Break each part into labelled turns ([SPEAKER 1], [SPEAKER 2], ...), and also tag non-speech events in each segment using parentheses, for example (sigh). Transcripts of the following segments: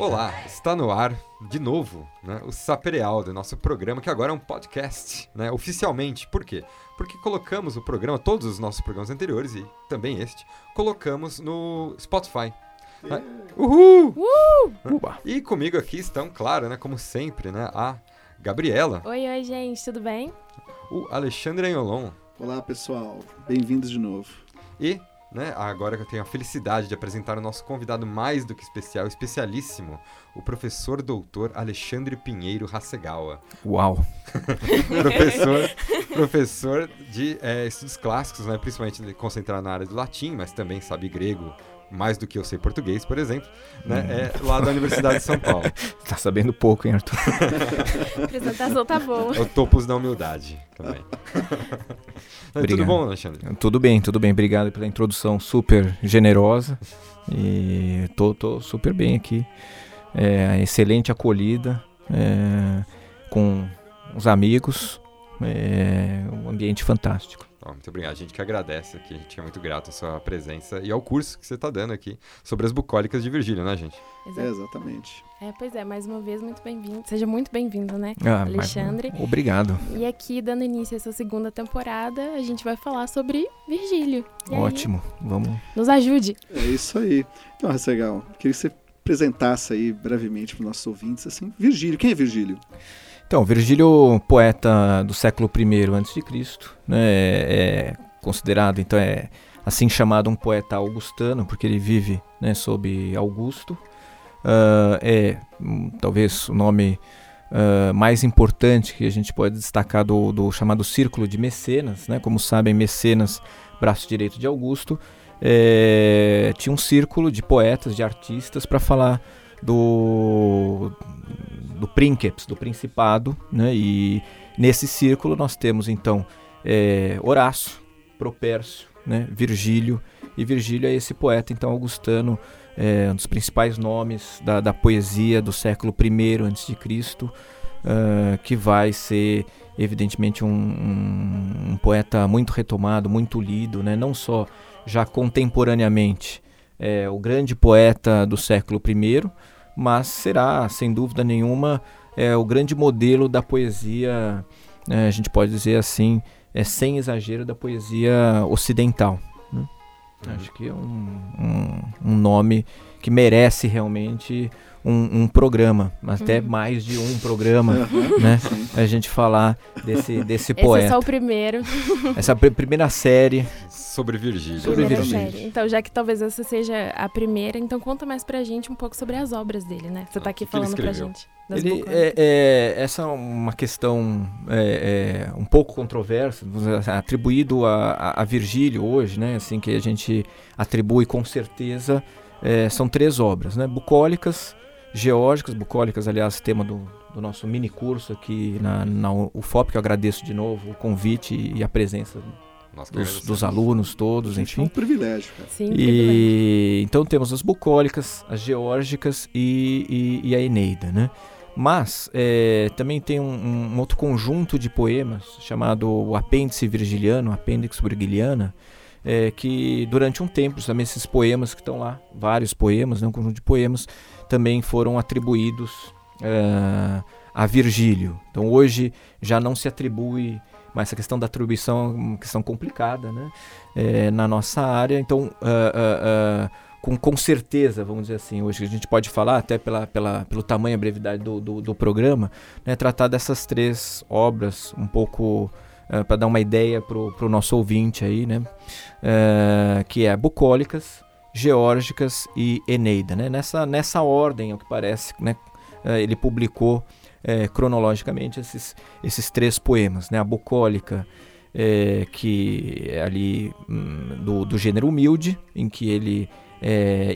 [SPEAKER 1] Olá, está no ar de novo né, o Sapereal do nosso programa, que agora é um podcast, né, oficialmente. Por quê? Porque colocamos o programa, todos os nossos programas anteriores e também este, colocamos no Spotify. Né? Uhul!
[SPEAKER 2] Uh!
[SPEAKER 1] E comigo aqui estão, claro, né, como sempre, né, a Gabriela.
[SPEAKER 2] Oi, oi, gente, tudo bem?
[SPEAKER 1] O Alexandre Anholon.
[SPEAKER 3] Olá, pessoal. Bem-vindos de novo.
[SPEAKER 1] E né? Agora que eu tenho a felicidade de apresentar o nosso convidado mais do que especial, especialíssimo, o professor doutor Alexandre Pinheiro Hasegawa.
[SPEAKER 4] Uau! (laughs)
[SPEAKER 1] professor, professor de é, estudos clássicos, né? principalmente concentrado na área do latim, mas também sabe grego, mais do que eu sei português, por exemplo, né? Hum. É lá da Universidade de São (laughs) Paulo.
[SPEAKER 4] tá sabendo pouco, hein, Arthur?
[SPEAKER 2] a (laughs) (laughs) apresentação tá boa.
[SPEAKER 1] É o topos da humildade também. tudo bom, Alexandre?
[SPEAKER 4] Tudo bem, tudo bem. Obrigado pela introdução super generosa. E tô, tô super bem aqui. É, excelente acolhida é, com os amigos. É, um ambiente fantástico.
[SPEAKER 1] Oh, muito obrigado. A gente que agradece aqui. A gente é muito grato à sua presença e ao curso que você está dando aqui sobre as bucólicas de Virgílio, né, gente?
[SPEAKER 3] É, exatamente.
[SPEAKER 2] É, pois é, mais uma vez, muito bem-vindo. Seja muito bem-vindo, né, ah, Alexandre?
[SPEAKER 4] Mas, obrigado.
[SPEAKER 2] E aqui, dando início a essa segunda temporada, a gente vai falar sobre Virgílio.
[SPEAKER 4] E Ótimo, aí, vamos.
[SPEAKER 2] Nos ajude.
[SPEAKER 3] É isso aí. Então, Rassegal, queria que você apresentasse aí brevemente para os nossos ouvintes, assim, Virgílio. Quem é Virgílio?
[SPEAKER 4] Então, Virgílio, poeta do século I a.C., né, é considerado, então, é assim chamado um poeta augustano, porque ele vive né, sob Augusto. Uh, é um, talvez o nome uh, mais importante que a gente pode destacar do, do, chamado Círculo de Mecenas. Né? Como sabem, Mecenas, braço direito de Augusto, é, tinha um círculo de poetas, de artistas, para falar do, do Princeps, do Principado, né? E nesse círculo nós temos então é, Horácio, Propércio, né? Virgílio, e Virgílio é esse poeta então augustano, é, um dos principais nomes da, da poesia do século I a.C., uh, que vai ser evidentemente um, um, um, poeta muito retomado, muito lido, né? não só já contemporaneamente, é, o grande poeta do século I, mas será, sem dúvida nenhuma, é, o grande modelo da poesia, é, a gente pode dizer assim, é, sem exagero, da poesia ocidental. Né? Uhum. Acho que é um, um, um nome que merece realmente um, um programa, até uhum. mais de um programa, né? A gente falar desse, desse poeta.
[SPEAKER 2] Esse é só o primeiro.
[SPEAKER 4] Essa pr primeira série.
[SPEAKER 1] Sobre Virgílio.
[SPEAKER 2] Sobre Virgílio. Então, já que talvez essa seja a primeira, então conta mais pra gente um pouco sobre as obras dele, né? Você tá aqui falando pra gente.
[SPEAKER 4] Ele, é, é, essa é uma questão é, é, um pouco controversa, atribuído a, a, a Virgílio hoje, né? Assim, que a gente atribui com certeza é, são três obras, né? Bucólicas, geórgicas, bucólicas, aliás, tema do, do nosso mini curso aqui na, na UFOP, que eu agradeço de novo o convite e a presença dos, dos, alunos todos, enfim. É
[SPEAKER 3] um privilégio, cara.
[SPEAKER 2] Sim,
[SPEAKER 4] e privilégio. então temos as bucólicas, as geórgicas e, e, e a Eneida, né? Mas é, também tem um, um, outro conjunto de poemas chamado o Apêndice Virgiliano, Apêndice Virgiliana, é, que durante um tempo, também esses poemas que estão lá, vários poemas, né, um conjunto de poemas, também foram atribuídos é, a Virgílio. Então hoje já não se atribui, mas essa questão da atribuição é uma questão complicada né, é, na nossa área. Então, uh, uh, uh, com, com certeza, vamos dizer assim, hoje a gente pode falar, até pela, pela, pelo tamanho e brevidade do, do, do programa, né, tratar dessas três obras um pouco uh, para dar uma ideia para o nosso ouvinte aí, né? Uh, que é Bucólicas, Geórgicas e Eneida, né? Nessa, nessa ordem, ao que parece, né? Uh, ele publicou cronologicamente esses, esses três poemas, né? A Bucólica, que é ali um, do, do gênero humilde, em que ele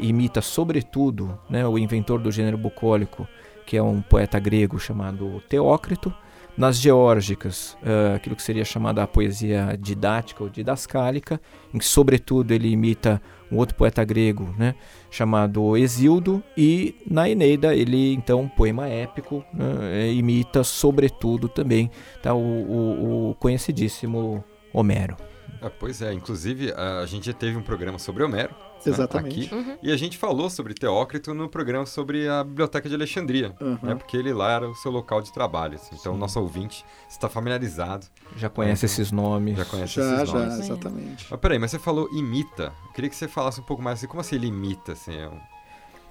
[SPEAKER 4] imita sobretudo né, o inventor do gênero bucólico, que é um poeta grego chamado Teócrito, nas geórgicas, uh, aquilo que seria chamada a poesia didática ou didascálica, em que, sobretudo, ele imita um outro poeta grego né, chamado Exildo, e na Eneida, ele, então, poema épico, né, imita, sobretudo, também tá, o, o, o conhecidíssimo Homero.
[SPEAKER 1] Ah, pois é, inclusive a gente já teve um programa sobre Homero. Né,
[SPEAKER 3] Exatamente.
[SPEAKER 1] aqui,
[SPEAKER 2] Uhum.
[SPEAKER 1] e a gente falou sobre Teócrito no programa sobre a Biblioteca de Alexandria,
[SPEAKER 3] Uhum.
[SPEAKER 1] né? Porque ele lá era o seu local de trabalho. assim. Então, o nosso ouvinte está familiarizado,
[SPEAKER 4] Já conhece esses nomes.
[SPEAKER 1] já conhece
[SPEAKER 3] Já,
[SPEAKER 1] esses
[SPEAKER 3] já,
[SPEAKER 1] nomes.
[SPEAKER 3] exatamente.
[SPEAKER 1] Mas peraí, mas você falou imita. Eu queria que você falasse um pouco mais assim, como assim ele imita, assim? É um-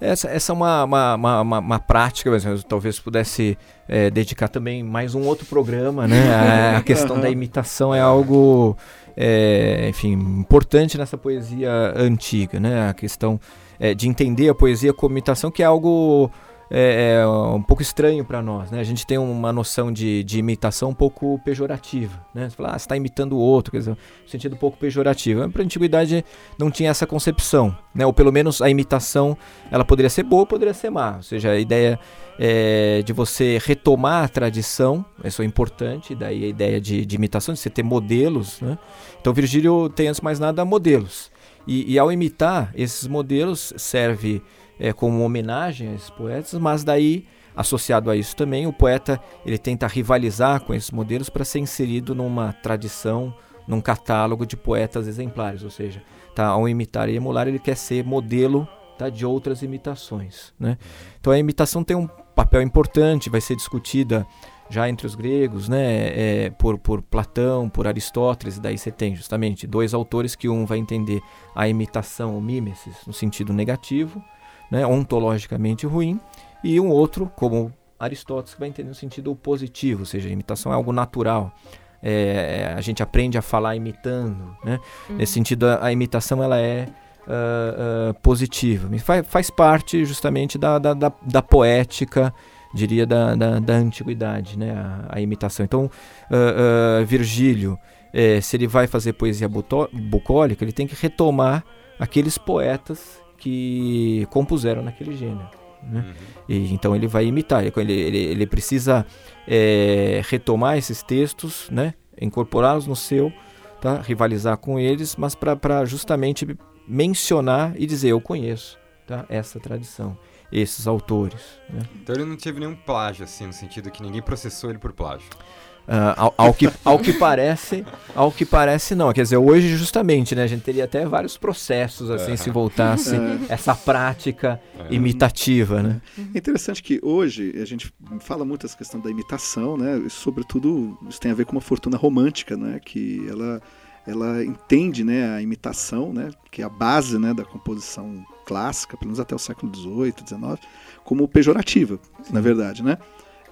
[SPEAKER 4] Essa, essa é uma, uma, uma, uma- uma prática, mas eu talvez pudesse é, dedicar também mais um outro programa, né? A, (laughs) a questão da imitação é algo, é, enfim, importante nessa poesia antiga, né? A questão é, de entender a poesia como imitação, que é algo é, é, um pouco estranho para nós, né? A gente tem uma noção de, de imitação um pouco pejorativa, né? Você fala, ah, está imitando o outro, quer dizer, um sentido um pouco pejorativo. Para a antiguidade não tinha essa concepção, né? Ou pelo menos a imitação, ela poderia ser boa, poderia ser má. Ou seja, a ideia é, de você retomar a tradição, isso é importante, daí a ideia de, de imitação, de você ter modelos, né? Então Virgílio tem antes mais nada modelos. E, e ao imitar esses modelos serve é, como homenagem a esses poetas, mas daí associado a isso também o poeta ele tenta rivalizar com esses modelos para ser inserido numa tradição, num catálogo de poetas exemplares, ou seja, tá, ao imitar e emular ele quer ser modelo tá, de outras imitações, né? Então a imitação tem um papel importante, vai ser discutida já entre os gregos, né, é, por, por Platão, por Aristóteles, daí você tem justamente dois autores que um vai entender a imitação, o mimesis, no sentido negativo, né, ontologicamente ruim, e um outro, como Aristóteles, que vai entender no sentido positivo, ou seja, a imitação é algo natural. É, a gente aprende a falar imitando, né?
[SPEAKER 2] Uhum.
[SPEAKER 4] Nesse sentido, a, a imitação ela é ah, ah, positiva. Faz, faz parte justamente da, da, da, da poética, diria, da, da, da antiguidade, né? a, a imitação. Então, ah, Virgílio, eh, se ele vai fazer poesia bucólica, ele tem que retomar aqueles poetas que compuseram naquele gênero. Né?
[SPEAKER 1] Uhum.
[SPEAKER 4] E, então ele vai imitar, ele, ele, ele precisa é, retomar esses textos, né? incorporá-los no seu, tá? rivalizar com eles, mas para justamente mencionar e dizer: Eu conheço tá? essa tradição, esses autores. Né?
[SPEAKER 1] Então ele não teve nenhum plágio, assim, no sentido que ninguém processou ele por plágio.
[SPEAKER 4] Ah, ao, ao que, ao que parece, ao que parece não. Quer dizer, hoje justamente, né, a gente teria até vários processos assim
[SPEAKER 1] É.
[SPEAKER 4] se voltasse
[SPEAKER 3] É. (laughs)
[SPEAKER 4] essa prática
[SPEAKER 1] É.
[SPEAKER 4] imitativa, né?
[SPEAKER 3] É interessante que hoje a gente fala muito essa questão da imitação, né? E sobretudo isso tem a ver com uma fortuna romântica, né? Que ela ela entende, né, a imitação, né, que é a base, né, da composição clássica, pelo menos até o século XVIII, XIX, como pejorativa, na verdade, né?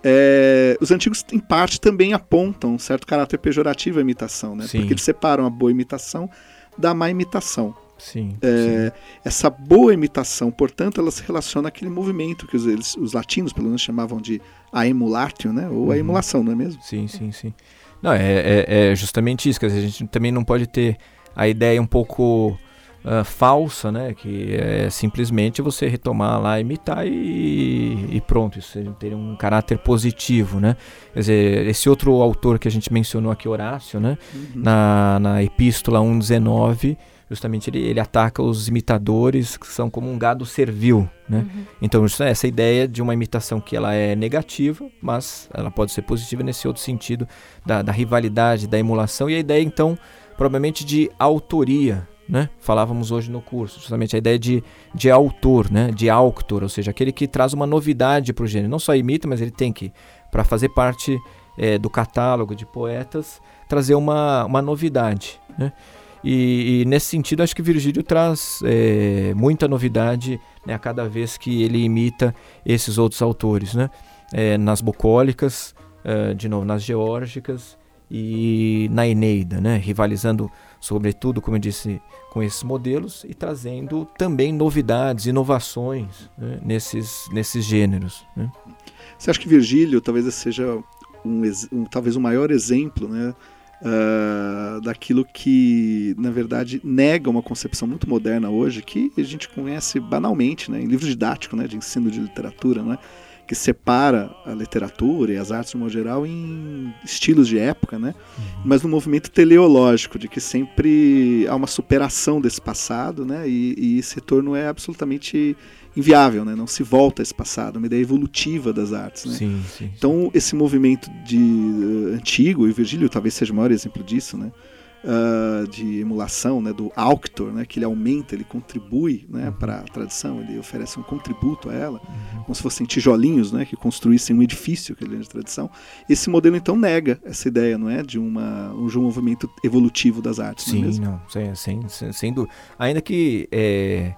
[SPEAKER 3] É, os antigos, em parte, também apontam um certo caráter pejorativo à imitação, né?
[SPEAKER 4] Sim.
[SPEAKER 3] Porque eles separam a boa imitação da má imitação.
[SPEAKER 4] Sim.
[SPEAKER 3] É, essa boa imitação, portanto, ela se relaciona àquele movimento que os, eles- os latinos, pelo menos, chamavam de a emulatio, né? Ou a
[SPEAKER 4] Uhum.
[SPEAKER 3] emulação, não é mesmo?
[SPEAKER 4] Sim, sim, sim. Não, é, é, é justamente isso, dizer, a gente também não pode ter a ideia um pouco ah, falsa, né? Que é simplesmente você retomar lá, imitar e, e pronto, isso teria um caráter positivo, né? Quer dizer, esse outro autor que a gente mencionou aqui, Horácio, né?
[SPEAKER 3] Uhum.
[SPEAKER 4] Na, na Epístola 1.19, justamente ele, ele ataca os imitadores que são como um gado servil, né?
[SPEAKER 2] Uhum.
[SPEAKER 4] Então, isso é essa ideia de uma imitação que ela é negativa, mas ela pode ser positiva nesse outro sentido da, da rivalidade, da emulação, e a ideia, então, provavelmente de autoria, né? Falávamos hoje no curso, justamente a ideia de, de autor, né? De autor, ou seja, aquele que traz uma novidade para o gênero. Não só imita, mas ele tem que, para fazer parte eh, do catálogo de poetas, trazer uma, uma novidade, né? E, e nesse sentido, acho que Virgílio traz eh, muita novidade né, a cada vez que ele imita esses outros autores, né? Eh, nas bucólicas, eh, de novo, nas geórgicas e na Eneida, né? Rivalizando, sobretudo, como eu disse, com esses modelos e trazendo também novidades, inovações né, nesses, nesses gêneros. Né?
[SPEAKER 3] Você acha que Virgílio talvez seja um, um- talvez o maior exemplo, né? ah, daquilo que, na verdade, nega uma concepção muito moderna hoje, que a gente conhece banalmente, né, em livro didático, né, de ensino de literatura, né, que separa a literatura e as artes, de modo geral, em estilos de época, né, mas no movimento teleológico, de que sempre há uma superação desse passado, né, e, e esse retorno é absolutamente inviável, né, não se volta a esse passado, é uma ideia evolutiva das artes, né.
[SPEAKER 4] Sim, sim.
[SPEAKER 3] Então, esse movimento de eh, antigo, e Virgílio talvez seja o maior exemplo disso, né? Uh, de emulação, né, do auctor, né, que ele aumenta, ele contribui né,
[SPEAKER 4] Uhum.
[SPEAKER 3] para a tradição, ele oferece um contributo a ela, como se fossem tijolinhos né, que construíssem um edifício que é de tradição. Esse modelo então nega essa ideia, não é, de uma de um movimento evolutivo das artes, não é
[SPEAKER 4] Sim,
[SPEAKER 3] mesmo?
[SPEAKER 4] não, sem, sem, sem, sem dúvida. Ainda que é,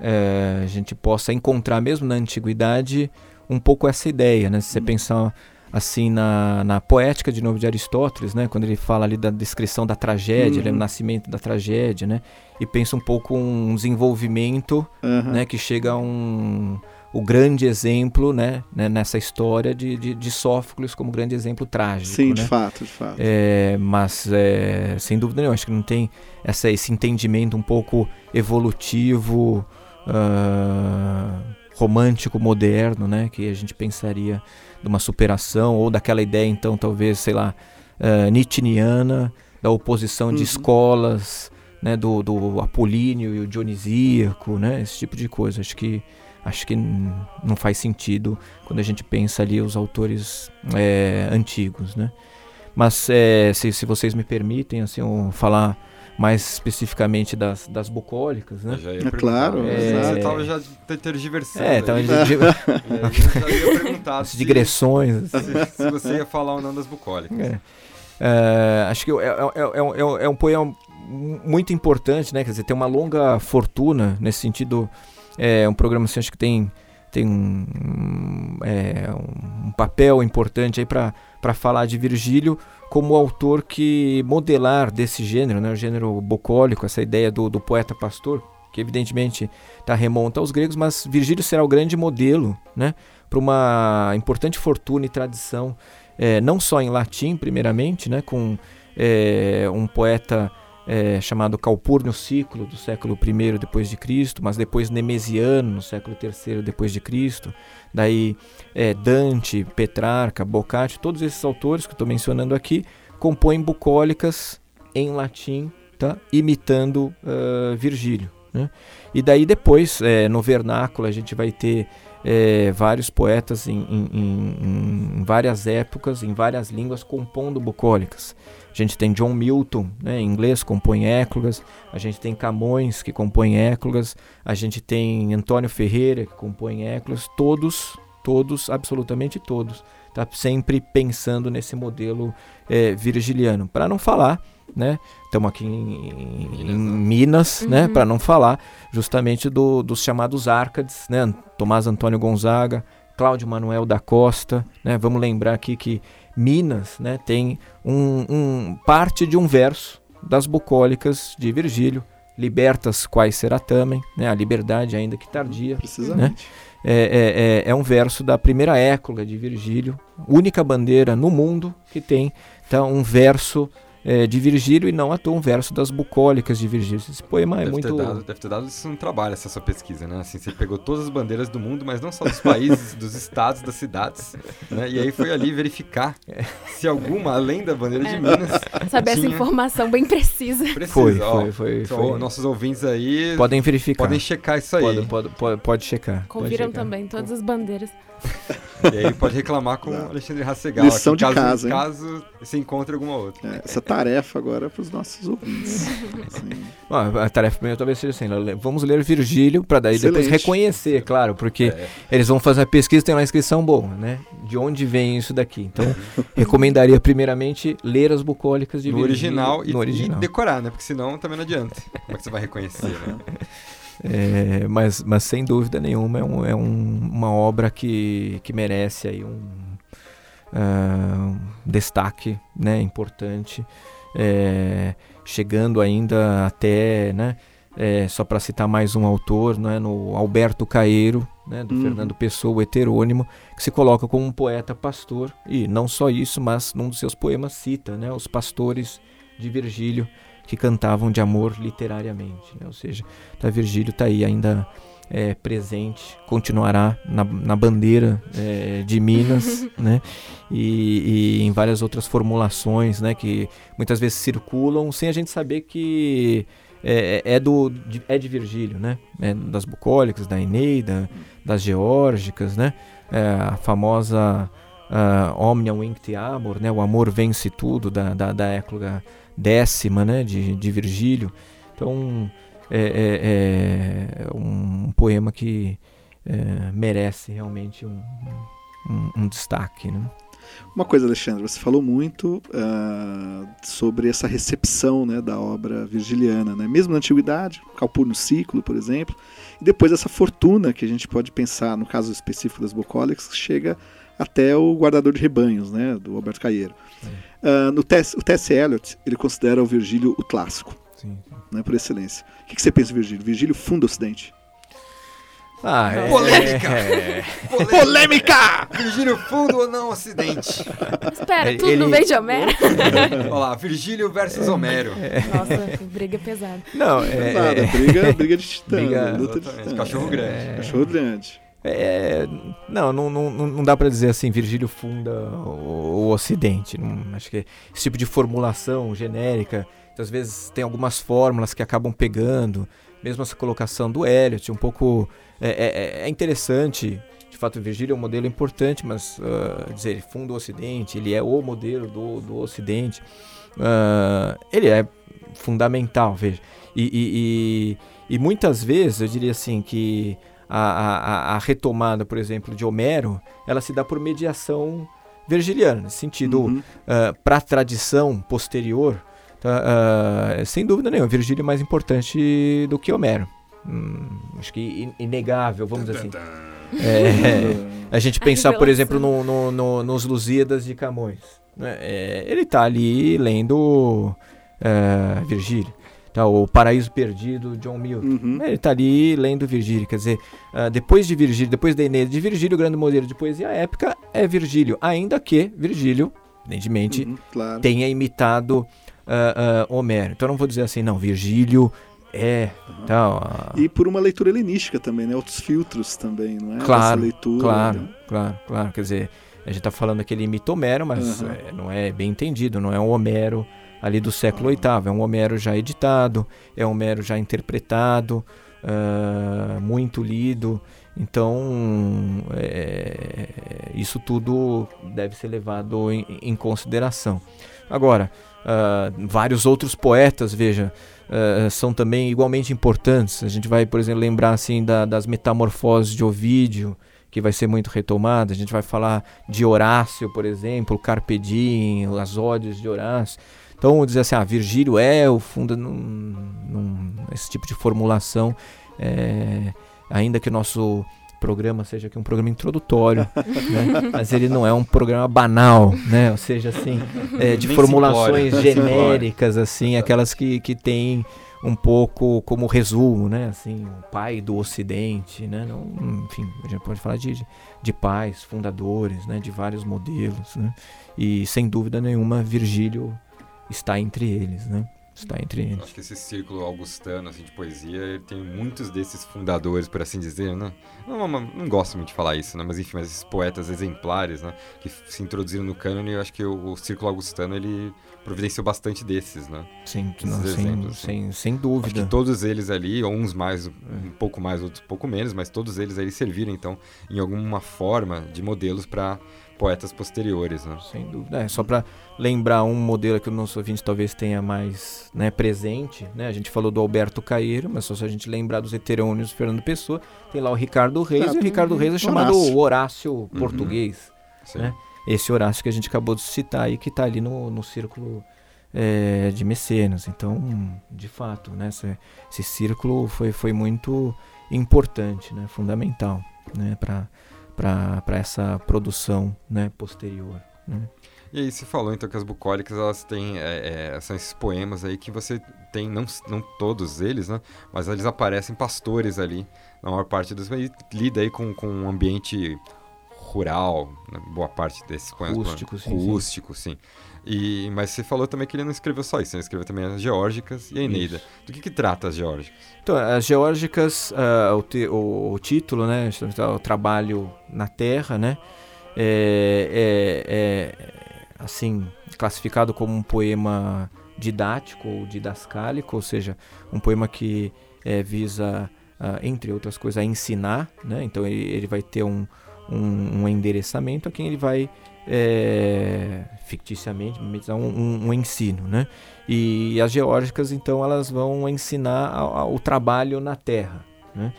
[SPEAKER 4] é, a gente possa encontrar mesmo na antiguidade um pouco essa ideia, né? Se você
[SPEAKER 3] Hum.
[SPEAKER 4] pensar assim na, na poética de novo de Aristóteles, né? Quando ele fala ali da descrição da tragédia, né? o
[SPEAKER 3] Uhum.
[SPEAKER 4] nascimento da tragédia, né? E pensa um pouco um desenvolvimento,
[SPEAKER 3] Aham.
[SPEAKER 4] né? Que chega a um o grande exemplo, né? né, Nessa história de, de, de Sófocles como grande exemplo trágico,
[SPEAKER 3] Sim,
[SPEAKER 4] né?
[SPEAKER 3] de fato, de fato.
[SPEAKER 4] É, mas é, sem dúvida nenhuma, acho que não tem essa, esse entendimento um pouco evolutivo, ah, romântico, moderno, né? Que a gente pensaria de uma superação ou daquela ideia, então, talvez, sei lá, ah, Nietzscheana, da oposição de
[SPEAKER 3] Uhum.
[SPEAKER 4] escolas, né? Do, do apolíneo e o dionisíaco, né? Esse tipo de coisa. Acho que acho que não faz sentido quando a gente pensa ali os autores é, antigos, né? Mas é, se, se vocês me permitem, assim, falar mais especificamente das, das bucólicas, né?
[SPEAKER 1] Eu já ia
[SPEAKER 3] É claro,
[SPEAKER 4] exato.
[SPEAKER 1] Você tava já te- tergiversando.
[SPEAKER 4] É, então,
[SPEAKER 1] E aí (laughs) eu já ia perguntar
[SPEAKER 4] as
[SPEAKER 1] se,
[SPEAKER 4] digressões. assim.
[SPEAKER 1] se, se você ia falar ou não das bucólicas.
[SPEAKER 4] É. É, acho que é, é, é, é é um poema muito importante, né? Quer dizer, tem uma longa fortuna nesse sentido. É um programa assim, acho que tem, tem um, é, um papel importante aí para falar de Virgílio como autor que modelar desse gênero, né? O gênero bucólico, essa ideia do, do poeta pastor, que evidentemente tá, remonta aos gregos, mas Virgílio será o grande modelo, né? Para uma importante fortuna e tradição é, não só em latim, primeiramente, né, com é, um poeta é, chamado Calpurnio Ciclo, do século I depois de Cristo, mas depois Nemesiano, no século III depois de Cristo, daí é, Dante, Petrarca, Boccaccio, todos esses autores que estou mencionando aqui, compõem bucólicas em latim, tá, imitando ah, Virgílio. Né? E daí depois, é, no vernáculo, a gente vai ter é, vários poetas em, em- em- várias épocas, em várias línguas, compondo bucólicas. A gente tem John Milton, né, em inglês, compõe éclogas. A gente tem Camões, que compõe éclogas. A gente tem Antônio Ferreira, que compõe éclogas. Todos, todos, absolutamente todos. Tá sempre pensando nesse modelo é, virgiliano. Para não falar, né? Estamos aqui em, em Minas, né?
[SPEAKER 2] Uhum.
[SPEAKER 4] Para não falar justamente do- dos chamados Árcades, né? Tomás Antônio Gonzaga, Cláudio Manuel da Costa, né? Vamos lembrar aqui que Minas, né? Tem um, um- parte de um verso das bucólicas de Virgílio, libertas quais será também, né? A liberdade ainda que tardia,
[SPEAKER 3] Precisamente.
[SPEAKER 4] é, é, é, é um verso da primeira écloga de Virgílio, única bandeira no mundo que tem então, um verso é, de Virgílio e não à toa um verso das bucólicas de Virgílio. Esse poema é
[SPEAKER 1] deve,
[SPEAKER 4] muito.
[SPEAKER 1] ter dado, deve ter dado isso um trabalho, essa sua pesquisa, né? Assim, você pegou todas as bandeiras do mundo, mas não só dos países, dos estados, das cidades, né? E aí foi ali verificar se alguma, além da bandeira de
[SPEAKER 2] É.
[SPEAKER 1] Minas,
[SPEAKER 2] Saber essa
[SPEAKER 1] Tinha.
[SPEAKER 2] informação bem precisa.
[SPEAKER 1] precisa.
[SPEAKER 4] Foi,
[SPEAKER 1] ó.
[SPEAKER 4] foi, foi,
[SPEAKER 1] Então,
[SPEAKER 4] foi.
[SPEAKER 1] nossos ouvintes aí
[SPEAKER 4] Podem verificar.
[SPEAKER 1] podem checar isso aí.
[SPEAKER 4] Pode, pode, pode, pode checar. pode
[SPEAKER 2] Conviram
[SPEAKER 4] checar.
[SPEAKER 2] também todas as bandeiras. (laughs)
[SPEAKER 1] E aí pode reclamar com o. Alexandre Rassegal.
[SPEAKER 3] Lição
[SPEAKER 1] aqui,
[SPEAKER 3] de
[SPEAKER 1] caso,
[SPEAKER 3] casa, hein?
[SPEAKER 1] Caso se encontre alguma outra.
[SPEAKER 3] É, essa tarefa agora é para os nossos ouvintes. (laughs) Assim,
[SPEAKER 4] Ah, a tarefa primeiro talvez seja assim: vamos ler Virgílio para daí depois
[SPEAKER 3] Excelente.
[SPEAKER 4] reconhecer, claro, porque
[SPEAKER 1] É.
[SPEAKER 4] eles vão fazer a pesquisa tem uma inscrição boa, né? De onde vem isso daqui? Então, (laughs) recomendaria primeiramente ler as bucólicas de
[SPEAKER 1] no
[SPEAKER 4] Virgílio
[SPEAKER 1] original, e,
[SPEAKER 4] no
[SPEAKER 1] e
[SPEAKER 4] original.
[SPEAKER 1] decorar, né? Porque senão também não adianta. Como é que você vai reconhecer, né? (laughs)
[SPEAKER 4] É, mas, mas sem dúvida nenhuma é, um- é um- uma obra que, que merece aí um, ah, um destaque né, importante, é, chegando ainda até, né, é, só para citar mais um autor, né, no Alberto Caeiro, né, do
[SPEAKER 3] Uhum.
[SPEAKER 4] Fernando Pessoa, heterônimo, que se coloca como um poeta pastor, e não só isso, mas num dos seus poemas cita né, os pastores de Virgílio que cantavam de amor literariamente, né? ou seja, tá, Virgílio está aí ainda é, presente, continuará na, na bandeira é, de Minas, (laughs) né? E, e em várias outras formulações, né? Que muitas vezes circulam sem a gente saber que é, é do de, é de Virgílio, né? É das bucólicas, da Eneida, das geórgicas, né? É, a famosa uh, Omnia Vincti Amor, né? O amor vence tudo da, da, da écloga décima né, de, de Virgílio. Então, é, é, é um poema que é, merece realmente um, um, um destaque. Né?
[SPEAKER 3] Uma coisa, Alexandre, você falou muito uh, sobre essa recepção né, da obra virgiliana, né? mesmo na antiguidade, Calpurno Ciclo, por exemplo, e depois essa fortuna que a gente pode pensar, no caso específico das bucólicas, que chega até o Guardador de Rebanhos, né, do Alberto Caieiro. Uh, no T.S. o T.S. Eliot, ele considera o Virgílio o clássico, sim, sim. Né, por excelência. O que, que você pensa, Virgílio? Virgílio funda o Ocidente.
[SPEAKER 1] Ah, é, Polêmica!
[SPEAKER 3] É... (laughs) Polêmica! Polêmica!
[SPEAKER 1] Virgílio fundo ou não ocidente?
[SPEAKER 2] Espera, tudo ele... não vem de Homero? (laughs)
[SPEAKER 1] Olha lá, Virgílio versus Homero.
[SPEAKER 2] Nossa, briga pesada.
[SPEAKER 4] Não, é...
[SPEAKER 3] Pesada, briga, briga de titã. Briga... Luta de titã.
[SPEAKER 1] Cachorro grande. É...
[SPEAKER 3] Cachorro grande.
[SPEAKER 4] É, não, não, não, não dá para dizer assim, Virgílio funda o, o Ocidente. Não, acho que esse tipo de formulação genérica, às vezes tem algumas fórmulas que acabam pegando, mesmo essa colocação do Eliot, um pouco é, é, é interessante. De fato, Virgílio é um modelo importante, mas uh, dizer ele funda o Ocidente, ele é o modelo do, do Ocidente, uh, ele é fundamental, veja. E, e, e, e, muitas vezes eu diria assim que a, a, a, retomada, por exemplo, de Homero, ela se dá por mediação virgiliana, nesse sentido, uhum. uh, para a tradição posterior, tá, sem dúvida nenhuma, Virgílio é mais importante do que Homero hum, acho que inegável, vamos dizer assim. É, a gente (laughs) pensar, por exemplo, no, no, no, nos Lusíadas de Camões. Né? É, ele está ali lendo é, Virgílio. Tá, o Paraíso Perdido, John Milton. Uhum. Ele está ali lendo Virgílio. Quer dizer, uh, depois de Virgílio, depois da Eneida de Virgílio, o grande modelo de poesia épica é Virgílio. Ainda que Virgílio, evidentemente, uhum, claro. tenha imitado uh, uh, Homero. Então não vou dizer assim, não, Virgílio é, então,
[SPEAKER 3] E por uma leitura helenística também, né? Outros filtros também, não é?
[SPEAKER 4] Claro, leitura, claro, né? claro, claro. Quer dizer, a gente está falando que ele imita Homero, mas uhum. é, não é bem entendido, não é um Homero ali do século VIII, é um Homero já editado, é um Homero já interpretado, uh, muito lido. Então, é, isso tudo deve ser levado em, em consideração. Agora, uh, vários outros poetas, veja, uh, são também igualmente importantes. A gente vai, por exemplo, lembrar assim da, das metamorfoses de Ovídio, que vai ser muito retomada. A gente vai falar de Horácio, por exemplo, Carpe Diem, as ódios de Horácio. Então, dizer assim, ah, Virgílio é o fundo, num, num, esse tipo de formulação, é, ainda que o nosso programa seja aqui um programa introdutório, (laughs) né? mas ele não é um programa banal, né? Ou seja, assim, é, de Nem formulações genéricas, assim, aquelas que, que têm um pouco como resumo, né? Assim, o pai do Ocidente, né? Não, enfim, a gente pode falar de, de pais, fundadores, né? De vários modelos, né? E sem dúvida nenhuma, Virgílio está entre eles, né? está entre eles.
[SPEAKER 1] Acho que esse círculo augustano assim, de poesia tem muitos desses fundadores, por assim dizer, né? Não, não, não gosto muito de falar isso, né? Mas enfim, mas esses poetas exemplares, né? Que se introduziram no cânone, eu acho que o, o círculo augustano ele providenciou bastante desses, né?
[SPEAKER 4] Sim, não, exemplos, sem, sem, sem dúvida.
[SPEAKER 1] Acho que todos eles ali, uns mais, um pouco mais, outros um pouco menos, mas todos eles aí serviram então em alguma forma de modelos para poetas posteriores, né?
[SPEAKER 4] Sem dúvida. É, só para lembrar um modelo que o nosso ouvinte talvez tenha mais né, presente, né? A gente falou do Alberto Caeiro, mas só se a gente lembrar dos heterônios do Fernando Pessoa, tem lá o Ricardo Reis, e o Ricardo Reis é chamado Horácio, Horácio uhum. português, né? Esse Horácio que a gente acabou de citar aí, que está ali no, no círculo é, de mecenas. Então, de fato, né, esse, esse círculo foi, foi muito importante, né, fundamental né, para para essa produção né, posterior. Né?
[SPEAKER 1] E aí você falou então que as bucólicas elas têm é, é, são esses poemas aí que você tem não, não todos eles, né? Mas eles aparecem pastores ali na maior parte dos e lida aí com, com um ambiente rural, né? boa parte desses poemas
[SPEAKER 4] rústico, sim,
[SPEAKER 1] rústico, sim. sim. E, mas você falou também que ele não escreveu só isso, ele escreveu também as geórgicas e a Eneida. Isso. Do que, que trata as geórgicas?
[SPEAKER 4] Então, as geórgicas, uh, o, o, o, título, né, o trabalho na terra, né, é, é, é, assim, classificado como um poema didático ou didascálico, ou seja, um poema que é, visa, uh, entre outras coisas, a ensinar, né, então ele, ele vai ter um, um, um endereçamento a quem ele vai é, ficticiamente, um, um, um, ensino, né? E as geórgicas, então, elas vão ensinar a, a, o trabalho na terra, né?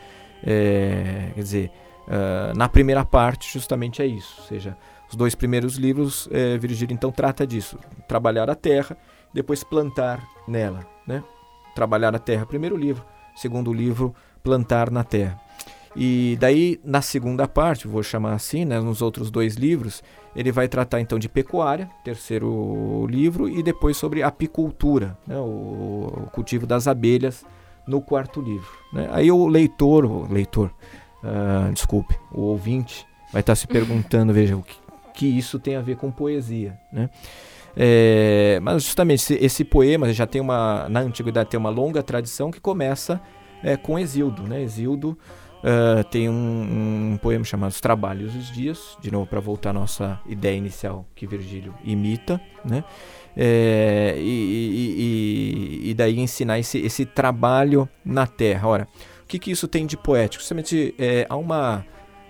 [SPEAKER 4] É, quer dizer, uh, na primeira parte, justamente é isso, ou seja, os dois primeiros livros, é, Virgílio então trata disso, trabalhar a terra, depois plantar nela, né? Trabalhar a terra, primeiro livro, segundo livro, plantar na terra. E daí, na segunda parte, vou chamar assim, né, nos outros dois livros, ele vai tratar então de pecuária, terceiro livro, e depois sobre apicultura, né, o, o cultivo das abelhas, no quarto livro. Né? Aí o leitor, o leitor, uh, desculpe, o ouvinte, vai estar se (laughs) perguntando, veja, o que, que, isso tem a ver com poesia, né? É, mas justamente esse, esse, poema já tem uma, na antiguidade tem uma longa tradição que começa é, com Exildo, né? Exildo Uh, tem um, um, poema chamado Os Trabalhos dos Dias, de novo para voltar à nossa ideia inicial que Virgílio imita, né? É, e, e, e, daí ensinar esse, esse trabalho na terra. Ora, o que, que isso tem de poético? Justamente é, há uma,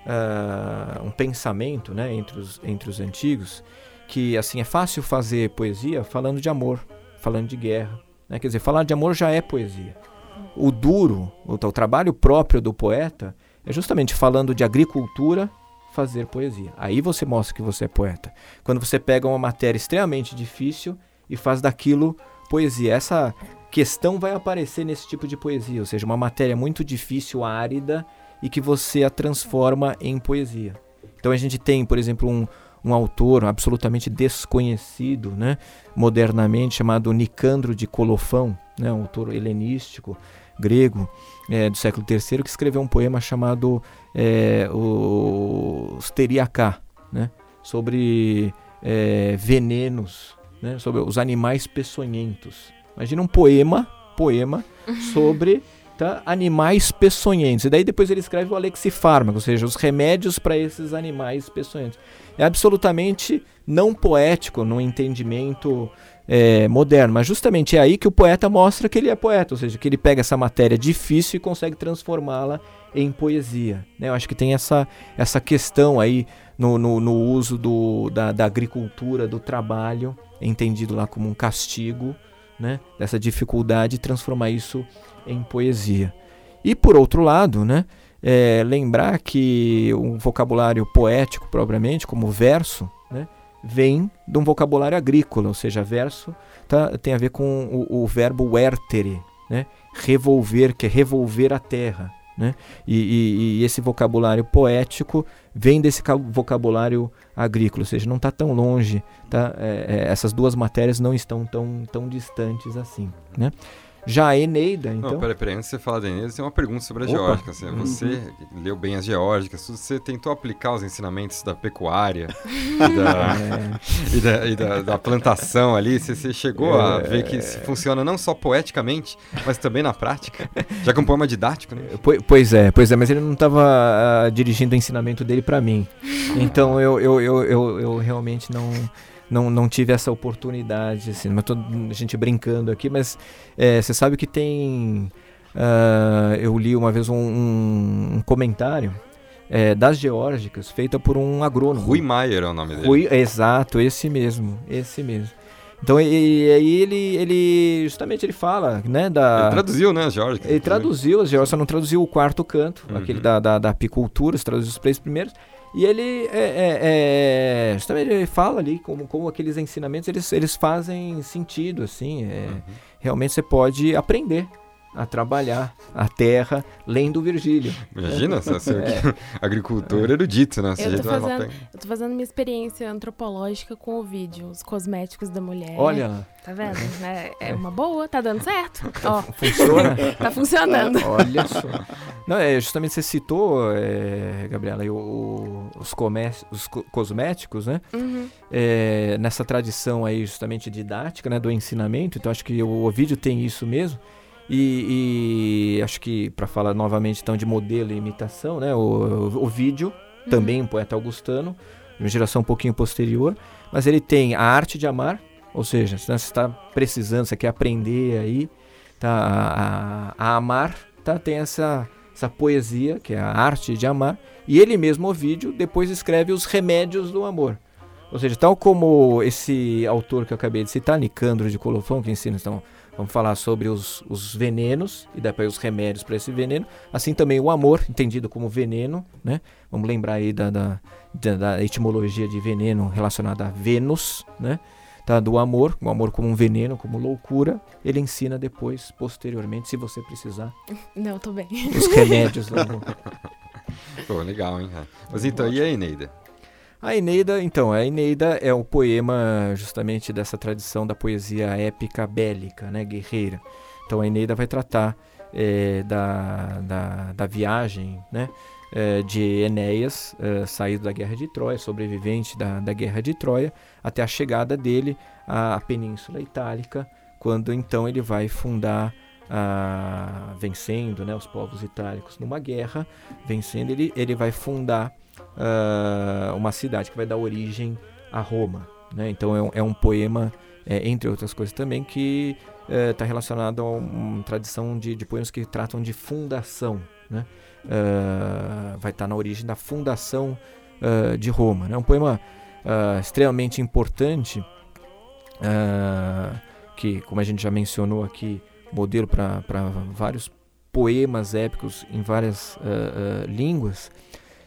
[SPEAKER 4] uh, um pensamento né, entre, os, entre os antigos que assim é fácil fazer poesia falando de amor, falando de guerra. Né? Quer dizer, falar de amor já é poesia o duro, o, o trabalho próprio do poeta é justamente falando de agricultura, fazer poesia. Aí você mostra que você é poeta. Quando você pega uma matéria extremamente difícil e faz daquilo poesia. Essa questão vai aparecer nesse tipo de poesia, ou seja, uma matéria muito difícil, árida, e que você a transforma em poesia. Então a gente tem, por exemplo, um, um autor absolutamente desconhecido, né, modernamente, chamado Nicandro de Colofão, né, um autor helenístico, grego é, do século III, que escreveu um poema chamado é, o Steriacá, né, sobre é, venenos, né, sobre os animais peçonhentos. Imagina um poema, poema (laughs) sobre tá, animais peçonhentos. E daí depois ele escreve o alexifármaco, ou seja, os remédios para esses animais peçonhentos. É absolutamente não poético no entendimento é, moderno, mas justamente é aí que o poeta mostra que ele é poeta, ou seja, que ele pega essa matéria difícil e consegue transformá-la em poesia. Né? Eu acho que tem essa, essa questão aí no, no, no uso do, da, da, agricultura, do trabalho, entendido lá como um castigo, né? dessa dificuldade de transformar isso em poesia. E por outro lado, né, é, lembrar que o vocabulário poético propriamente, como verso, né, vem de um vocabulário agrícola, ou seja, verso tá, tem a ver com o, o verbo vertere, né? revolver, que é revolver a terra. Né? E, e, e, esse vocabulário poético vem desse vocabulário agrícola, ou seja, não está tão longe, tá? É, é, essas duas matérias não estão tão, tão distantes assim. Né? Já a Eneida, então.
[SPEAKER 1] Não, peraí, peraí, antes de você falar da Eneida, tem uma pergunta sobre a Opa. geórgica. Assim, uhum. Você leu bem as geórgicas, você tentou aplicar os ensinamentos da pecuária e, (laughs) da, é. e, da, e da, da, plantação ali? Você, você chegou é. a ver que isso funciona não só poeticamente, mas também na prática? Já que é um poema didático, né?
[SPEAKER 4] Pois é, pois é, mas ele não estava uh, ah, dirigindo o ensinamento dele para mim. Então eu, eu, eu, eu, eu realmente não não, não tive essa oportunidade, assim, mas tô, a gente brincando aqui, mas é, você sabe que tem. Uh, eu li uma vez um, um, um comentário é, das geórgicas feita por um agrônomo.
[SPEAKER 1] Rui Maier é o nome dele.
[SPEAKER 4] Rui, exato, esse mesmo, esse mesmo. Então aí ele, ele justamente ele fala, né, da...
[SPEAKER 1] Ele traduziu, né, as geórgicas.
[SPEAKER 4] Ele traduziu as geórgicas, só não traduziu o quarto canto, uhum. aquele da, da, da apicultura, traduziu os três primeiros. E ele é, é, é, ele fala ali como, como aqueles ensinamentos eles, eles fazem sentido, assim. É, uhum. Realmente você pode aprender a trabalhar a terra lendo Virgílio.
[SPEAKER 1] Imagina, (laughs) se assim, é. (laughs) agricultor erudito, né?
[SPEAKER 2] Eu tô, fazendo, eu tô fazendo minha experiência antropológica com o vídeo, os cosméticos da mulher.
[SPEAKER 4] Olha.
[SPEAKER 2] Tá vendo? É, é uma boa, tá dando certo. (laughs) Ó,
[SPEAKER 4] Funciona?
[SPEAKER 2] tá funcionando.
[SPEAKER 4] Olha só. Não, é, justamente você citou, é, Gabriela, o, os, os cosméticos, né? Uhum. É, nessa tradição aí justamente didática, né? Do ensinamento. Então acho que o, o vídeo tem isso mesmo. E, e acho que, para falar novamente então de modelo e imitação, né, o, o vídeo, uhum. também um poeta augustano, uma geração um pouquinho posterior, mas ele tem a arte de amar, ou seja, se você está precisando, você quer aprender aí tá, a, a, a amar, tá, tem essa, essa poesia, que é a arte de amar, e ele mesmo, o vídeo, depois escreve os remédios do amor. Ou seja, tal como esse autor que eu acabei de citar, Nicandro de Colofão, que ensina, então, vamos falar sobre os, os venenos e depois os remédios para esse veneno, assim também o amor, entendido como veneno, né? Vamos lembrar aí da, da, da etimologia de veneno relacionada a Vênus, né? Tá, do amor, o amor como um veneno, como loucura, ele ensina depois, posteriormente, se você precisar. (laughs)
[SPEAKER 2] Não, tô bem.
[SPEAKER 4] Os remédios lá (laughs) no...
[SPEAKER 1] Pô, legal, hein? Mas então, e a Eneida?
[SPEAKER 4] A Eneida, então, a Eneida é o poema justamente dessa tradição da poesia épica bélica, né, guerreira. Então a Eneida vai tratar é, da, da, da, viagem, né, é, de Enéas, é, saído da guerra de Troia, sobrevivente da, da guerra de Troia, até a chegada dele à, Península Itálica, quando então ele vai fundar a, vencendo né, os povos itálicos numa guerra, vencendo ele, ele vai fundar uh, uma cidade que vai dar origem a Roma. Né? Então é um, é um poema, é, entre outras coisas também, que está é, relacionado a uma tradição de, de, poemas que tratam de fundação. Né? Uh, vai estar tá na origem da fundação uh, de Roma. É né? um poema extremamente importante, que, como a gente já mencionou aqui, modelo para vários poemas épicos em várias línguas.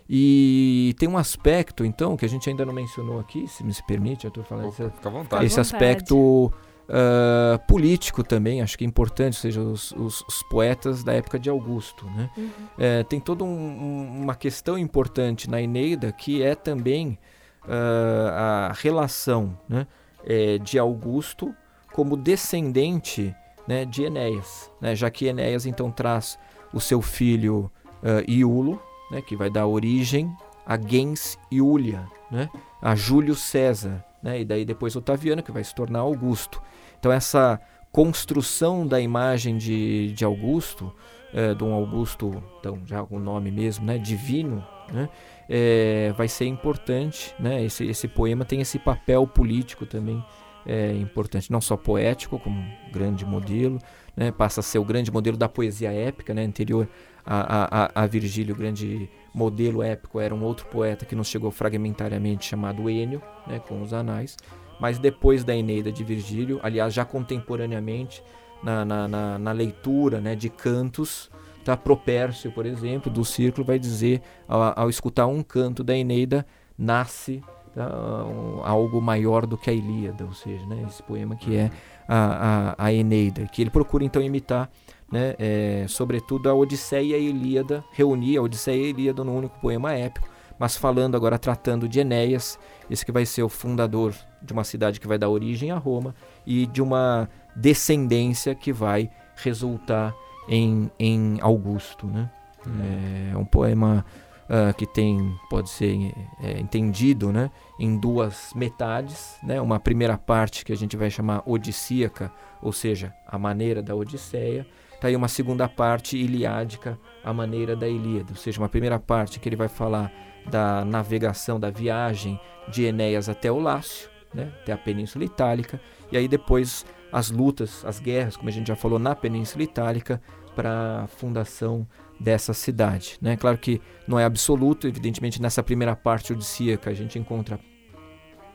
[SPEAKER 4] E tem um aspecto, então, que a gente ainda não mencionou aqui, se me permite, eu estou falando
[SPEAKER 1] Opa, esse, fica à vontade.
[SPEAKER 4] esse aspecto uh, político também, acho que é importante, ou seja, os, os, os poetas da época de Augusto. Né? Uhum. É, tem toda um, uma questão importante na Eneida, que é também uh, a relação né, é, de Augusto como descendente né, de Enéas, né, já que Enéas então traz o seu filho uh, Iulo, né, que vai dar origem a Gens Iulia, né, a Júlio César, né, e daí depois Otaviano, que vai se tornar Augusto. Então essa construção da imagem de, de Augusto, é, um Augusto, então, já o nome mesmo, né, divino, né, é, vai ser importante. Né, esse, esse poema tem esse papel político também é, importante, não só poético, como grande modelo, né, passa a ser o grande modelo da poesia épica, né, anterior a, a, a Virgílio, o grande modelo épico, era um outro poeta que nos chegou fragmentariamente chamado Enio, né, com os anais. Mas depois da Eneida de Virgílio, aliás, já contemporaneamente, na, na, na, na leitura né, de cantos, tá? Propércio, por exemplo, do Círculo, vai dizer, ao, ao escutar um canto da Eneida, nasce tá? um, algo maior do que a Ilíada, ou seja, né, esse poema que é a, a, a Eneida, que ele procura então imitar né, é, sobretudo a Odisseia e a Ilíada, reunir a Odisseia e a Ilíada num único poema épico, mas falando agora, tratando de Enéas, esse que vai ser o fundador de uma cidade que vai dar origem a Roma e de uma descendência que vai resultar em, em Augusto. Né? Hum. É um poema uh, que tem, pode ser é, entendido né, em duas metades. Né? Uma primeira parte que a gente vai chamar odissíaca, ou seja, a maneira da Odisseia, Está aí uma segunda parte iliádica, a maneira da Ilíada, ou seja, uma primeira parte que ele vai falar da navegação, da viagem de Enéas até o Lácio, né, até a Península Itálica, e aí depois as lutas, as guerras, como a gente já falou, na Península Itálica, para a fundação dessa cidade. Né? Claro que não é absoluto, evidentemente nessa primeira parte odissíaca a gente encontra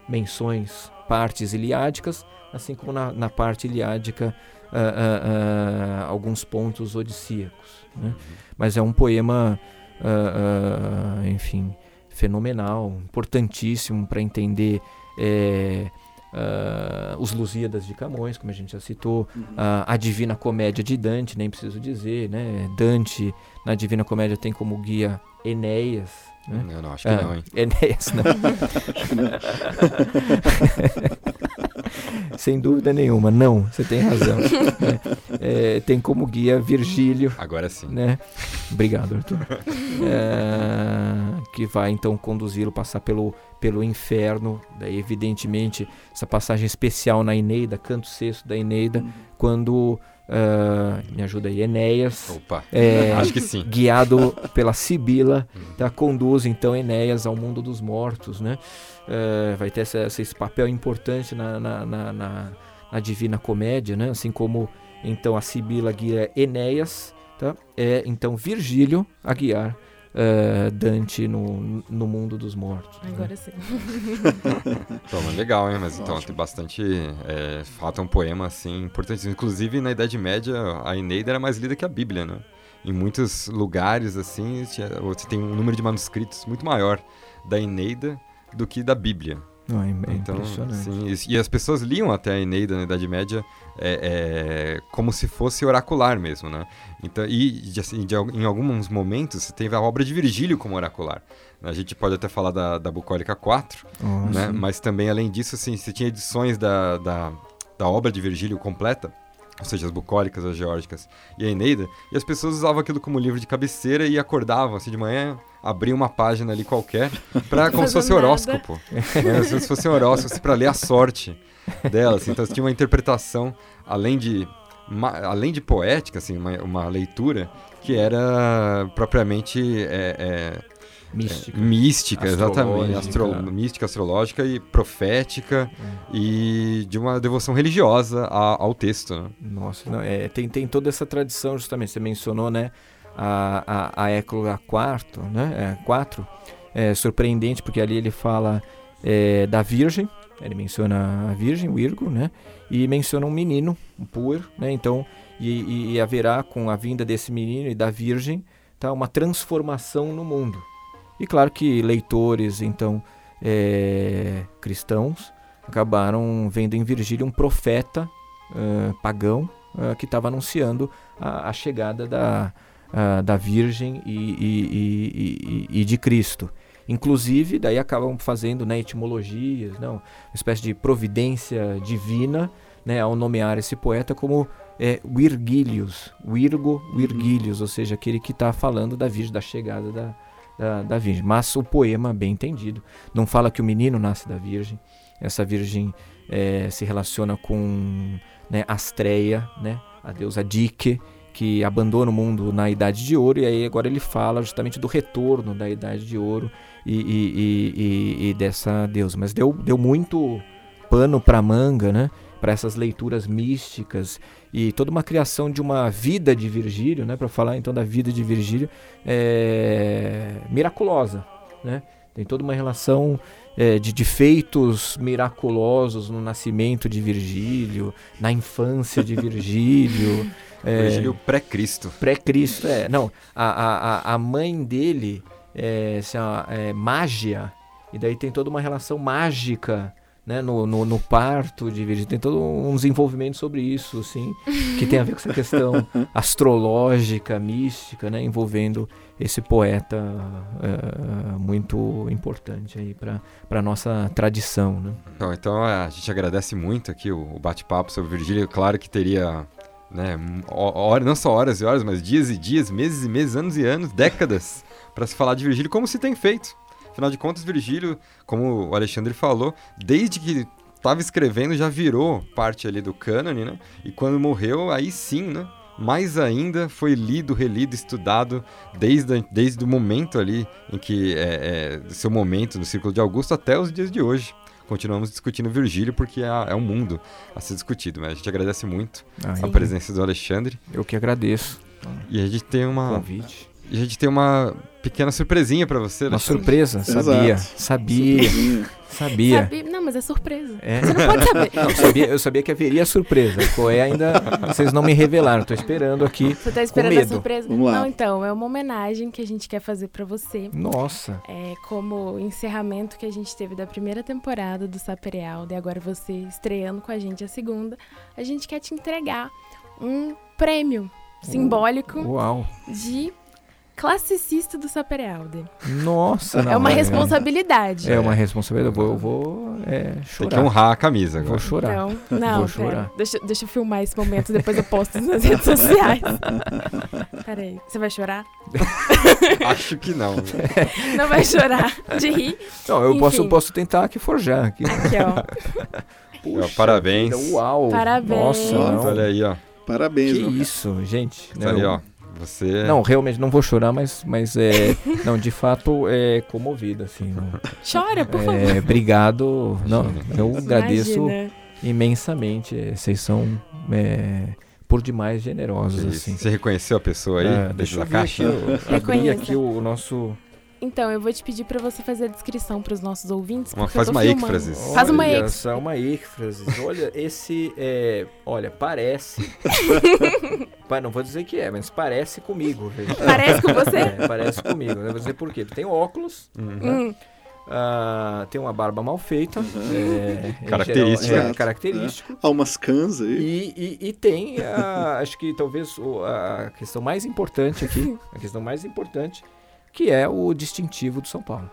[SPEAKER 4] menções, partes iliádicas, assim como na, na parte iliádica uh, uh, alguns pontos odissíacos. Né? Mas é um poema, enfim, fenomenal, importantíssimo para entender. É, Uh, os Lusíadas de Camões, como a gente já citou, uhum. uh, a Divina Comédia de Dante, nem preciso dizer, né? Dante, na Divina Comédia, tem como guia Enéas. Né?
[SPEAKER 1] Eu não acho que uh, não, hein? (laughs)
[SPEAKER 4] Enéas, não. (laughs) (laughs) Sem dúvida nenhuma, não, você tem razão. é, tem como guia Virgílio.
[SPEAKER 1] Agora sim.
[SPEAKER 4] Né? Obrigado, Arthur. É, que vai então conduzi-lo passar pelo, pelo inferno. Daí, evidentemente, essa passagem especial na Eneida, canto sexto da Eneida, uhum. quando Uh, me ajuda aí, Enéas.
[SPEAKER 1] Opa, é, (laughs) acho que sim.
[SPEAKER 4] Guiado (laughs) pela Sibila, hum. tá, conduz então Enéas ao mundo dos mortos, né? Uh, vai ter essa, esse papel importante na, na, na, na, na Divina Comédia, né? Assim como então a Sibila guia Enéas, tá? É então Virgílio a guiar uh, Dante no, no mundo dos mortos. né?
[SPEAKER 2] Agora sim. (laughs)
[SPEAKER 1] Então, legal, hein? Mas então
[SPEAKER 3] Ótimo.
[SPEAKER 1] tem bastante. É, fato é um poema, assim, importante. Inclusive, na Idade Média, a Eneida era mais lida que a Bíblia, né? Em muitos lugares, assim, você tem um número de manuscritos muito maior da Eneida do que da Bíblia.
[SPEAKER 4] Não, é, é
[SPEAKER 1] Então,
[SPEAKER 4] impressionante.
[SPEAKER 1] sim, isso- e as pessoas liam até a Eneida na Idade Média é, é, como se fosse oracular mesmo, né? Então, e de, assim, de em alguns momentos você teve a obra de Virgílio como oracular. A gente pode até falar da, da Bucólica 4,
[SPEAKER 4] Nossa.
[SPEAKER 1] né? Mas também, além disso, assim, você tinha edições da, da, da obra de Virgílio completa, ou seja, as bucólicas, as geórgicas e a Eneida, e as pessoas usavam aquilo como livro de cabeceira e acordavam assim de manhã, abriam uma página ali qualquer, pra, como se fosse
[SPEAKER 2] nada.
[SPEAKER 1] horóscopo. (laughs) né? Se fosse um horóscopo, para ler a sorte delas. Então, tinha uma interpretação, além de, ma- além de poética, assim, uma, uma leitura que era propriamente é, é,
[SPEAKER 4] Mística.
[SPEAKER 1] mística, exatamente. Astro, mística, astrológica e profética
[SPEAKER 4] É.
[SPEAKER 1] e de uma devoção religiosa a- ao texto. Né?
[SPEAKER 4] Nossa, não, é, tem, tem toda essa tradição, justamente, você mencionou, né, a, a, a Écloga 4, né, é, 4, é surpreendente porque ali ele fala é, da Virgem, ele menciona a Virgem, o Virgo, né, e menciona um menino, um puer, né, então, e, e- e haverá com a vinda desse menino e da Virgem, tá, uma transformação no mundo. E claro que leitores, então, é, cristãos, acabaram vendo em Virgílio um profeta ah, pagão ah, que estava anunciando a, a chegada da, ah, da Virgem e, e- e- e- de Cristo. Inclusive, daí acabam fazendo né, etimologias, não, uma espécie de providência divina né, ao nomear esse poeta como é, Virgilius, Virgo Virgilius, ou seja, aquele que está falando da Virgem, da chegada da, da, da Virgem. Mas o poema, bem entendido, não fala que o menino nasce da Virgem, essa Virgem eh, se relaciona com né, Astreia, né, a deusa Dike, que abandona o mundo na Idade de Ouro, e aí agora ele fala justamente do retorno da Idade de Ouro e- e- e- e dessa deusa. Mas deu, deu muito pano para manga, né? Para essas leituras místicas e toda uma criação de uma vida de Virgílio, né? Para falar então da vida de Virgílio, é, miraculosa, né? Tem toda uma relação é, de, de feitos miraculosos no nascimento de Virgílio, na infância de Virgílio. (laughs) é,
[SPEAKER 1] Virgílio pré-Cristo.
[SPEAKER 4] Pré-Cristo, é. Não, a, a, a- mãe dele é, chama, é Mágia, e daí tem toda uma relação mágica né, no, no, no parto de Virgílio. Tem todo um desenvolvimento sobre isso, assim, que tem a ver com essa questão (laughs) astrológica, mística, né, envolvendo esse poeta é, muito importante aí para a nossa tradição, né?
[SPEAKER 1] Então, então a gente agradece muito aqui o, o bate-papo sobre Virgílio. Claro que teria, né, hora, não só horas e horas, mas dias e dias, meses e meses, anos e anos, décadas, para se falar de Virgílio como se tem feito. Afinal de contas, Virgílio, como o Alexandre falou, desde que estava escrevendo já virou parte ali do cânone, né? E quando morreu, aí sim, né? Mais ainda foi lido, relido, estudado desde, desde o momento ali em que é, é, seu momento no Círculo de Augusto até os dias de hoje. Continuamos discutindo Virgílio porque é, é um mundo a ser discutido, mas a gente agradece muito
[SPEAKER 4] Ai,
[SPEAKER 1] a presença do Alexandre
[SPEAKER 4] eu que agradeço
[SPEAKER 1] e a gente tem uma
[SPEAKER 4] convite.
[SPEAKER 1] e a gente tem uma pequena surpresinha para você,
[SPEAKER 4] Uma
[SPEAKER 1] Alexandre.
[SPEAKER 4] surpresa, sabia,
[SPEAKER 3] Exato.
[SPEAKER 4] sabia,
[SPEAKER 3] Surpresinha.
[SPEAKER 4] sabia.
[SPEAKER 2] Sabe? Não, mas é surpresa.
[SPEAKER 4] É.
[SPEAKER 2] Você não pode saber. (laughs)
[SPEAKER 4] Não, eu sabia, eu sabia que haveria surpresa. Qual é ainda? Vocês não me revelaram. Tô esperando aqui.
[SPEAKER 2] Você tá esperando a
[SPEAKER 4] medo.
[SPEAKER 2] surpresa?
[SPEAKER 3] Vamos lá.
[SPEAKER 2] Não, então, é uma homenagem que a gente quer fazer pra você.
[SPEAKER 4] Nossa.
[SPEAKER 2] É como encerramento que a gente teve da primeira temporada do Sapereal, e agora você estreando com a gente a segunda, a gente quer te entregar um prêmio simbólico
[SPEAKER 4] Uau.
[SPEAKER 2] de classicista do Saperealde.
[SPEAKER 4] Nossa.
[SPEAKER 2] É
[SPEAKER 4] não,
[SPEAKER 2] uma
[SPEAKER 4] é-
[SPEAKER 2] responsabilidade.
[SPEAKER 4] É uma responsabilidade. Eu vou, eu vou é,
[SPEAKER 1] Tem que
[SPEAKER 4] chorar.
[SPEAKER 1] honrar a camisa agora.
[SPEAKER 4] Vou chorar.
[SPEAKER 2] Então, não,
[SPEAKER 4] Vou
[SPEAKER 2] pera.
[SPEAKER 4] chorar.
[SPEAKER 2] Deixa, deixa eu filmar esse momento, depois eu posto nas redes (laughs) sociais. Peraí, você vai chorar? (laughs)
[SPEAKER 1] Acho que não.
[SPEAKER 2] Não vai chorar de rir?
[SPEAKER 4] Não, eu posso,
[SPEAKER 2] Enfim.
[SPEAKER 4] posso tentar aqui forjar. Aqui.
[SPEAKER 2] Aqui, ó. (laughs)
[SPEAKER 4] Puxa
[SPEAKER 1] parabéns.
[SPEAKER 4] vida, Uau.
[SPEAKER 2] Parabéns.
[SPEAKER 4] Nossa,
[SPEAKER 3] Nossa.
[SPEAKER 4] não.
[SPEAKER 1] Olha aí, ó.
[SPEAKER 3] Parabéns,
[SPEAKER 4] Que isso, gente. Não,
[SPEAKER 1] ali, ó. Você
[SPEAKER 4] Não, realmente não vou chorar, mas, mas é. (laughs) não, de fato é comovido, assim. Não,
[SPEAKER 2] Chora, por favor.
[SPEAKER 4] é, obrigado. Não, eu agradeço
[SPEAKER 2] Imagina.
[SPEAKER 4] imensamente. é, Vocês são é, por demais generosos, assim.
[SPEAKER 1] Você reconheceu a pessoa aí?
[SPEAKER 4] É,
[SPEAKER 1] dentro
[SPEAKER 4] deixa
[SPEAKER 1] da
[SPEAKER 4] eu ver
[SPEAKER 1] caixa?
[SPEAKER 4] aqui, abrir
[SPEAKER 2] Reconheça.
[SPEAKER 4] aqui o nosso...
[SPEAKER 2] Então, eu vou te pedir pra você fazer a descrição pros nossos ouvintes.
[SPEAKER 1] Uma- faz
[SPEAKER 2] eu tô
[SPEAKER 1] uma êxfrase.
[SPEAKER 2] Faz uma
[SPEAKER 4] só, uma. Olha, esse é... Olha, parece... (laughs) Pa- não vou dizer que é, mas parece comigo. veja.
[SPEAKER 2] Parece com você?
[SPEAKER 4] É, parece comigo. Eu vou dizer por quê. Tem óculos,
[SPEAKER 1] Uhum.
[SPEAKER 2] Hum,
[SPEAKER 4] ah, tem uma barba mal feita. é, em
[SPEAKER 1] Característico.
[SPEAKER 4] geral, é,
[SPEAKER 3] Exato.
[SPEAKER 4] característico.
[SPEAKER 3] Há umas cãs aí.
[SPEAKER 4] E, e- e tem, a- acho que talvez o- a questão mais importante aqui, a questão mais importante, que é o distintivo do São Paulo.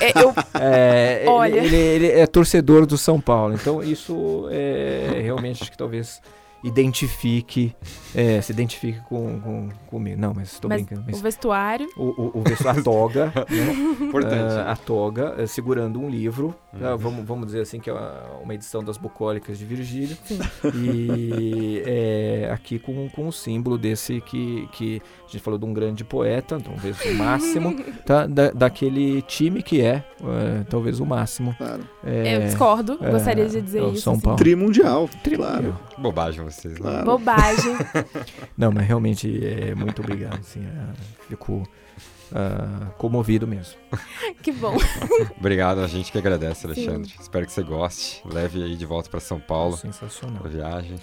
[SPEAKER 2] é, eu, (laughs)
[SPEAKER 4] É, ele-
[SPEAKER 2] Olha.
[SPEAKER 4] Ele, ele é torcedor do São Paulo, então isso é realmente acho que talvez identifique, é, se identifique com, com, comigo. Não, mas estou
[SPEAKER 2] Mas
[SPEAKER 4] brincando.
[SPEAKER 2] o
[SPEAKER 4] Mas
[SPEAKER 2] vestuário.
[SPEAKER 4] o, o, o vestu- a toga, (laughs) né?
[SPEAKER 1] Importante.
[SPEAKER 4] Ah, a toga, eh, segurando um livro.
[SPEAKER 1] Uhum.
[SPEAKER 4] vamos, vamos dizer assim que é uma, uma edição das bucólicas de Virgílio.
[SPEAKER 2] Sim.
[SPEAKER 4] E é, aqui com, com o símbolo desse que, que a gente falou de um grande poeta, talvez o máximo, (laughs) tá? Da, daquele time que é, eh, talvez o máximo.
[SPEAKER 3] Claro.
[SPEAKER 4] É,
[SPEAKER 2] eu discordo,
[SPEAKER 4] é,
[SPEAKER 2] gostaria de dizer
[SPEAKER 4] é o
[SPEAKER 2] isso.
[SPEAKER 4] São
[SPEAKER 2] assim.
[SPEAKER 4] Paulo.
[SPEAKER 3] Trimundial,
[SPEAKER 4] Tri-
[SPEAKER 3] claro.
[SPEAKER 1] Que bobagem vocês, né?
[SPEAKER 3] Claro.
[SPEAKER 2] Bobagem. (laughs)
[SPEAKER 4] Não, mas realmente é muito obrigado. Assim, é, fico ah, comovido mesmo. (laughs)
[SPEAKER 2] que bom. (laughs)
[SPEAKER 1] Obrigado, a gente que agradece,
[SPEAKER 2] Sim.
[SPEAKER 1] Alexandre. Espero que você goste. Leve aí de volta para São Paulo.
[SPEAKER 4] Sensacional.
[SPEAKER 1] A viagem.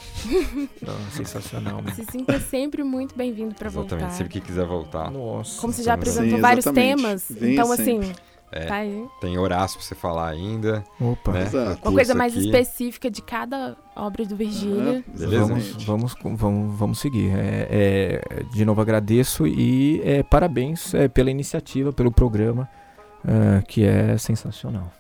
[SPEAKER 4] Não, sensacional mesmo.
[SPEAKER 2] Se sinta sempre muito bem-vindo pra
[SPEAKER 1] Exatamente.
[SPEAKER 2] voltar.
[SPEAKER 1] Sempre que quiser voltar.
[SPEAKER 4] Nossa.
[SPEAKER 2] Como você já
[SPEAKER 1] Sim,
[SPEAKER 2] apresentou
[SPEAKER 3] Sim,
[SPEAKER 2] vários
[SPEAKER 3] exatamente.
[SPEAKER 2] temas,
[SPEAKER 3] Venha
[SPEAKER 2] então
[SPEAKER 3] sempre.
[SPEAKER 2] assim,
[SPEAKER 1] É,
[SPEAKER 2] tá aí.
[SPEAKER 1] tem Horácio pra você falar ainda.
[SPEAKER 4] Opa.
[SPEAKER 1] Né?
[SPEAKER 2] Uma coisa mais
[SPEAKER 1] aqui.
[SPEAKER 2] específica de cada obra do Virgílio.
[SPEAKER 3] Ah,
[SPEAKER 1] Beleza?
[SPEAKER 4] Vamos, vamos, vamos, vamos seguir. É, é, de novo agradeço e é, parabéns é, pela iniciativa, pelo programa, é, que é sensacional.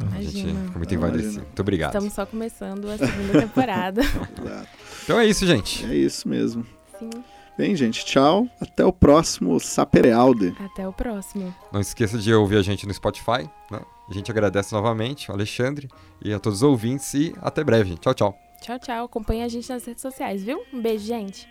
[SPEAKER 1] A gente
[SPEAKER 2] Imagina.
[SPEAKER 1] fica muito envaidecido. Muito obrigado.
[SPEAKER 2] Estamos só começando a segunda temporada. (laughs)
[SPEAKER 3] Exato.
[SPEAKER 1] Então é isso, gente.
[SPEAKER 3] É isso mesmo.
[SPEAKER 2] Sim.
[SPEAKER 3] Bem, gente, tchau. Até o próximo Saperealde.
[SPEAKER 2] Até o próximo.
[SPEAKER 1] Não esqueça de ouvir a gente no Spotify. Né? A gente agradece novamente ao Alexandre e a todos os ouvintes. E até breve. Tchau, tchau.
[SPEAKER 2] Tchau, tchau. Acompanhe a gente nas redes sociais, viu? Um beijo, gente.